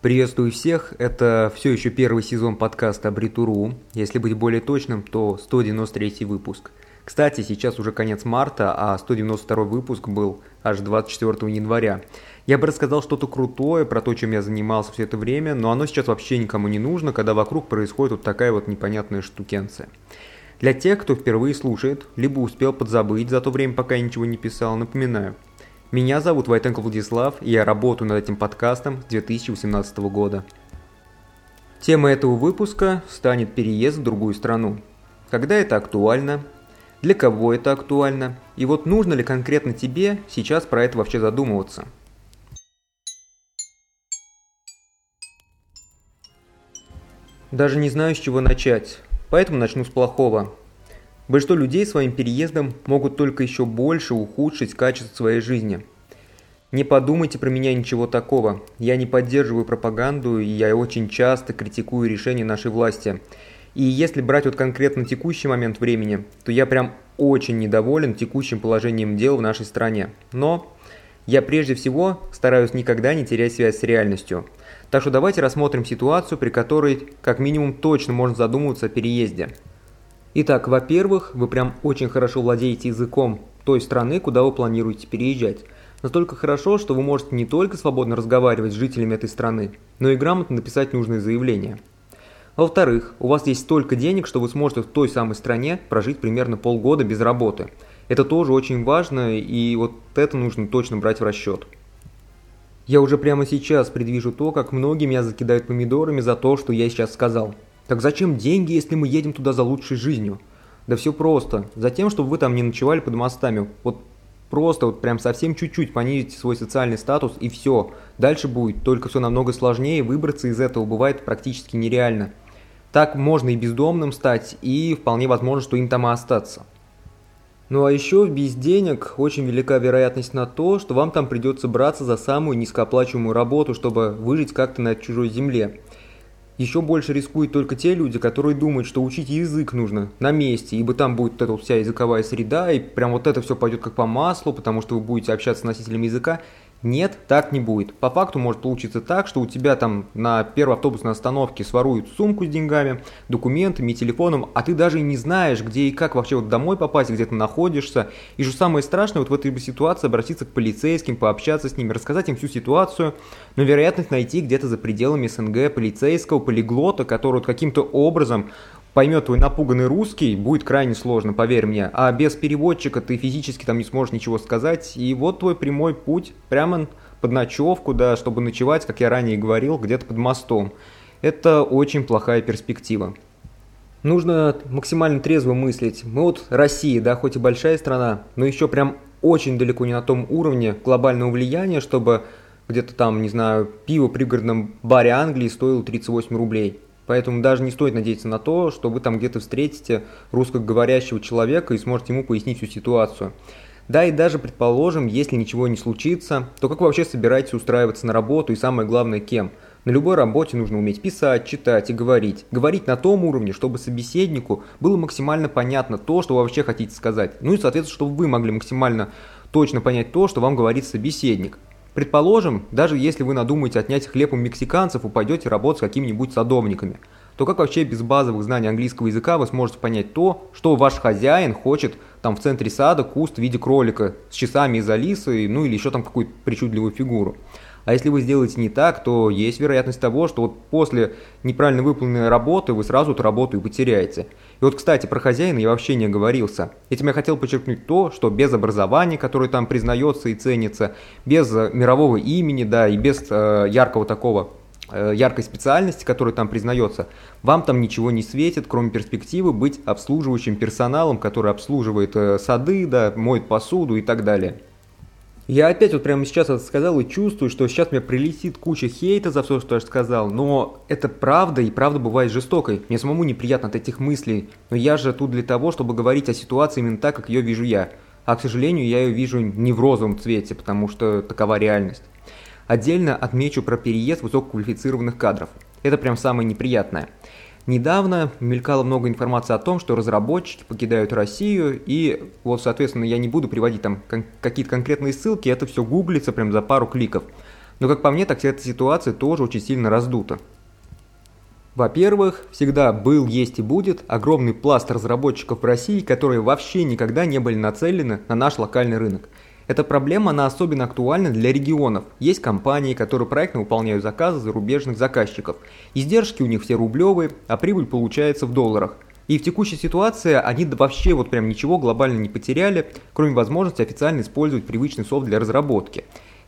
Приветствую всех, это все еще первый сезон подкаста Абритуру, если быть более точным, то 193 выпуск. Кстати, сейчас уже конец марта, а 192 выпуск был аж 24 января. Я бы рассказал что-то крутое про то, чем я занимался все это время, но оно сейчас вообще никому не нужно, когда вокруг происходит вот такая вот непонятная штукенция. Для тех, кто впервые слушает, либо успел подзабыть за то время, пока я ничего не писал, напоминаю – меня зовут Войтенко Владислав, и я работаю над этим подкастом с 2018 года. Тема этого выпуска станет переезд в другую страну. Когда это актуально? Для кого это актуально? И вот нужно ли конкретно тебе сейчас про это вообще задумываться? Даже не знаю, с чего начать, поэтому начну с плохого. Большинство людей своим переездом могут только еще больше ухудшить качество своей жизни. Не подумайте про меня ничего такого. Я не поддерживаю пропаганду, и я очень часто критикую решения нашей власти. И если брать вот конкретно текущий момент времени, то я прям очень недоволен текущим положением дел в нашей стране. Но я прежде всего стараюсь никогда не терять связь с реальностью. Так что давайте рассмотрим ситуацию, при которой как минимум точно можно задумываться о переезде. Итак, во-первых, вы прям очень хорошо владеете языком той страны, куда вы планируете переезжать. Настолько хорошо, что вы можете не только свободно разговаривать с жителями этой страны, но и грамотно написать нужные заявления. Во-вторых, у вас есть столько денег, что вы сможете в той самой стране прожить примерно полгода без работы. Это тоже очень важно, и вот это нужно точно брать в расчет. Я уже прямо сейчас предвижу то, как многие меня закидают помидорами за то, что я сейчас сказал – так зачем деньги, если мы едем туда за лучшей жизнью? Да все просто. Затем, чтобы вы там не ночевали под мостами. Вот просто вот прям совсем чуть-чуть понизите свой социальный статус и все. Дальше будет только все намного сложнее, выбраться из этого бывает практически нереально. Так можно и бездомным стать, и вполне возможно, что им там и остаться. Ну а еще без денег очень велика вероятность на то, что вам там придется браться за самую низкооплачиваемую работу, чтобы выжить как-то на чужой земле. Еще больше рискуют только те люди, которые думают, что учить язык нужно на месте, ибо там будет эта вся языковая среда, и прям вот это все пойдет как по маслу, потому что вы будете общаться с носителем языка, нет, так не будет. По факту может получиться так, что у тебя там на первой автобусной остановке своруют сумку с деньгами, документами, телефоном, а ты даже не знаешь, где и как вообще вот домой попасть, где ты находишься. И что самое страшное, вот в этой ситуации обратиться к полицейским, пообщаться с ними, рассказать им всю ситуацию, но вероятность найти где-то за пределами СНГ полицейского, полиглота, который вот каким-то образом поймет твой напуганный русский, будет крайне сложно, поверь мне. А без переводчика ты физически там не сможешь ничего сказать. И вот твой прямой путь прямо под ночевку, да, чтобы ночевать, как я ранее говорил, где-то под мостом. Это очень плохая перспектива. Нужно максимально трезво мыслить. Мы вот Россия, да, хоть и большая страна, но еще прям очень далеко не на том уровне глобального влияния, чтобы где-то там, не знаю, пиво в пригородном баре Англии стоило 38 рублей. Поэтому даже не стоит надеяться на то, что вы там где-то встретите русскоговорящего человека и сможете ему пояснить всю ситуацию. Да, и даже предположим, если ничего не случится, то как вы вообще собираетесь устраиваться на работу и самое главное, кем? На любой работе нужно уметь писать, читать и говорить. Говорить на том уровне, чтобы собеседнику было максимально понятно то, что вы вообще хотите сказать. Ну и, соответственно, чтобы вы могли максимально точно понять то, что вам говорит собеседник. Предположим, даже если вы надумаете отнять хлеб у мексиканцев и пойдете работать с какими-нибудь садовниками, то как вообще без базовых знаний английского языка вы сможете понять то, что ваш хозяин хочет там в центре сада куст в виде кролика с часами из алисы, ну или еще там какую-то причудливую фигуру. А если вы сделаете не так, то есть вероятность того, что вот после неправильно выполненной работы вы сразу эту работу и потеряете. И вот, кстати, про хозяина я вообще не оговорился. Этим я хотел подчеркнуть то, что без образования, которое там признается и ценится, без э, мирового имени, да, и без э, яркого такого э, яркой специальности, которая там признается, вам там ничего не светит, кроме перспективы быть обслуживающим персоналом, который обслуживает э, сады, да, моет посуду и так далее. Я опять вот прямо сейчас это сказал и чувствую, что сейчас мне прилетит куча хейта за все, что я сказал, но это правда, и правда бывает жестокой. Мне самому неприятно от этих мыслей, но я же тут для того, чтобы говорить о ситуации именно так, как ее вижу я. А, к сожалению, я ее вижу не в розовом цвете, потому что такова реальность. Отдельно отмечу про переезд высококвалифицированных кадров. Это прям самое неприятное. Недавно мелькало много информации о том, что разработчики покидают Россию, и вот, соответственно, я не буду приводить там кон- какие-то конкретные ссылки, это все гуглится прям за пару кликов. Но как по мне, так эта ситуация тоже очень сильно раздута. Во-первых, всегда был, есть и будет огромный пласт разработчиков в России, которые вообще никогда не были нацелены на наш локальный рынок. Эта проблема, она особенно актуальна для регионов. Есть компании, которые проектно выполняют заказы зарубежных заказчиков. Издержки у них все рублевые, а прибыль получается в долларах. И в текущей ситуации они вообще вот прям ничего глобально не потеряли, кроме возможности официально использовать привычный софт для разработки.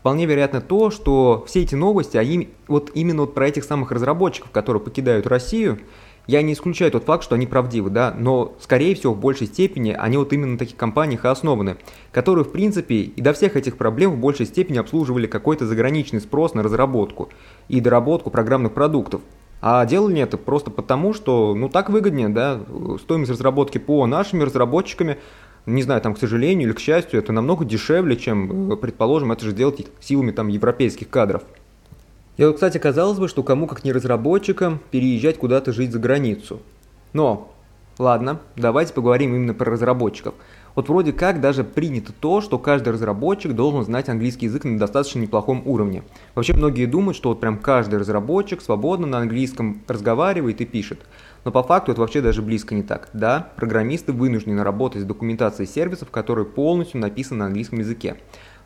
Вполне вероятно то, что все эти новости, они вот именно вот про этих самых разработчиков, которые покидают Россию, я не исключаю тот факт, что они правдивы, да, но, скорее всего, в большей степени они вот именно на таких компаниях и основаны, которые, в принципе, и до всех этих проблем в большей степени обслуживали какой-то заграничный спрос на разработку и доработку программных продуктов. А делали это просто потому, что, ну, так выгоднее, да, стоимость разработки по нашими разработчиками, не знаю, там, к сожалению или к счастью, это намного дешевле, чем, предположим, это же делать силами там европейских кадров. И вот, кстати, казалось бы, что кому как не разработчикам переезжать куда-то жить за границу. Но, ладно, давайте поговорим именно про разработчиков. Вот вроде как даже принято то, что каждый разработчик должен знать английский язык на достаточно неплохом уровне. Вообще многие думают, что вот прям каждый разработчик свободно на английском разговаривает и пишет. Но по факту это вообще даже близко не так. Да, программисты вынуждены работать с документацией сервисов, которые полностью написаны на английском языке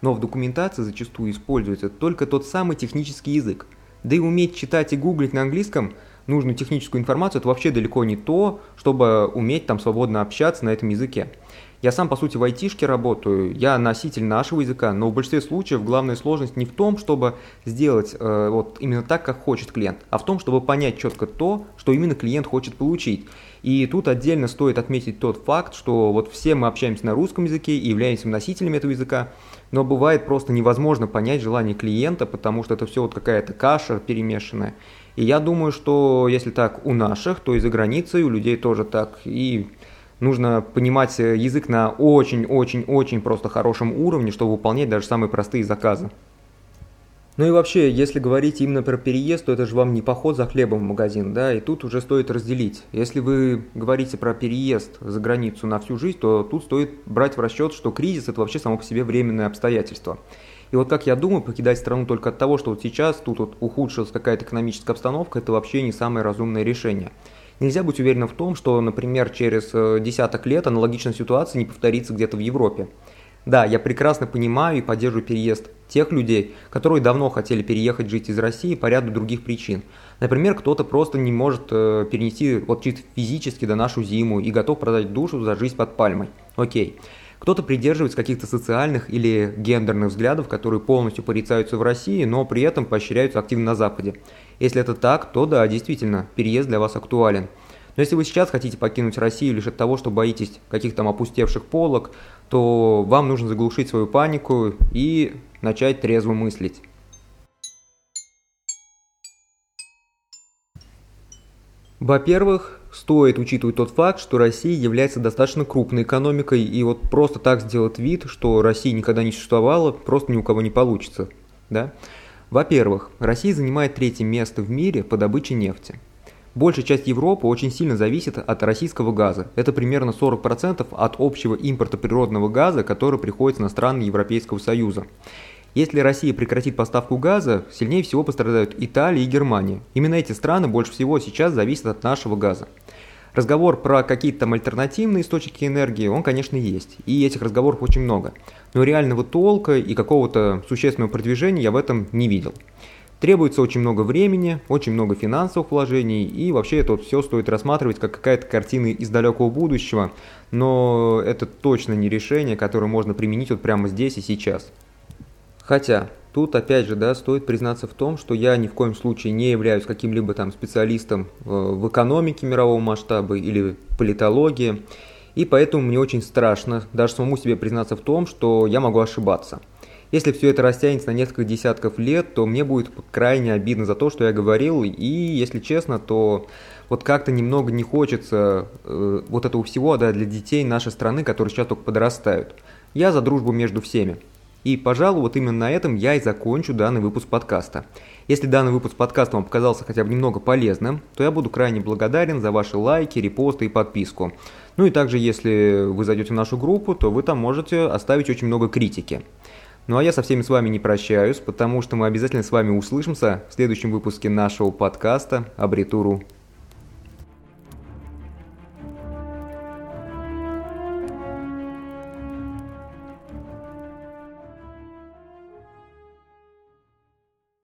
но в документации зачастую используется только тот самый технический язык. Да и уметь читать и гуглить на английском нужную техническую информацию, это вообще далеко не то, чтобы уметь там свободно общаться на этом языке. Я сам, по сути, в айтишке работаю, я носитель нашего языка, но в большинстве случаев главная сложность не в том, чтобы сделать э, вот именно так, как хочет клиент, а в том, чтобы понять четко то, что именно клиент хочет получить. И тут отдельно стоит отметить тот факт, что вот все мы общаемся на русском языке и являемся носителями этого языка, но бывает просто невозможно понять желание клиента, потому что это все вот какая-то каша перемешанная. И я думаю, что если так у наших, то и за границей у людей тоже так. И нужно понимать язык на очень-очень-очень просто хорошем уровне, чтобы выполнять даже самые простые заказы. Ну и вообще, если говорить именно про переезд, то это же вам не поход за хлебом в магазин, да, и тут уже стоит разделить. Если вы говорите про переезд за границу на всю жизнь, то тут стоит брать в расчет, что кризис – это вообще само по себе временное обстоятельство. И вот как я думаю, покидать страну только от того, что вот сейчас тут вот ухудшилась какая-то экономическая обстановка, это вообще не самое разумное решение. Нельзя быть уверенным в том, что, например, через э, десяток лет аналогичная ситуация не повторится где-то в Европе. Да, я прекрасно понимаю и поддерживаю переезд тех людей, которые давно хотели переехать жить из России по ряду других причин. Например, кто-то просто не может э, перенести вот чисто физически до нашу зиму и готов продать душу за жизнь под пальмой. Окей. Кто-то придерживается каких-то социальных или гендерных взглядов, которые полностью порицаются в России, но при этом поощряются активно на Западе. Если это так, то да, действительно, переезд для вас актуален. Но если вы сейчас хотите покинуть Россию лишь от того, что боитесь каких-то там опустевших полок, то вам нужно заглушить свою панику и начать трезво мыслить. Во-первых, стоит учитывать тот факт, что Россия является достаточно крупной экономикой, и вот просто так сделать вид, что России никогда не существовало, просто ни у кого не получится. Да? Во-первых, Россия занимает третье место в мире по добыче нефти. Большая часть Европы очень сильно зависит от российского газа. Это примерно 40% от общего импорта природного газа, который приходится на страны Европейского Союза. Если Россия прекратит поставку газа, сильнее всего пострадают Италия и Германия. Именно эти страны больше всего сейчас зависят от нашего газа. Разговор про какие-то там альтернативные источники энергии, он, конечно, есть. И этих разговоров очень много. Но реального толка и какого-то существенного продвижения я в этом не видел. Требуется очень много времени, очень много финансовых вложений, и вообще это вот все стоит рассматривать как какая-то картина из далекого будущего, но это точно не решение, которое можно применить вот прямо здесь и сейчас. Хотя, тут опять же, да, стоит признаться в том, что я ни в коем случае не являюсь каким-либо там специалистом э, в экономике мирового масштаба или политологии, и поэтому мне очень страшно даже самому себе признаться в том, что я могу ошибаться – если все это растянется на несколько десятков лет, то мне будет крайне обидно за то, что я говорил, и, если честно, то вот как-то немного не хочется э, вот этого всего да, для детей нашей страны, которые сейчас только подрастают. Я за дружбу между всеми. И, пожалуй, вот именно на этом я и закончу данный выпуск подкаста. Если данный выпуск подкаста вам показался хотя бы немного полезным, то я буду крайне благодарен за ваши лайки, репосты и подписку. Ну и также, если вы зайдете в нашу группу, то вы там можете оставить очень много критики. Ну а я со всеми с вами не прощаюсь, потому что мы обязательно с вами услышимся в следующем выпуске нашего подкаста «Абритуру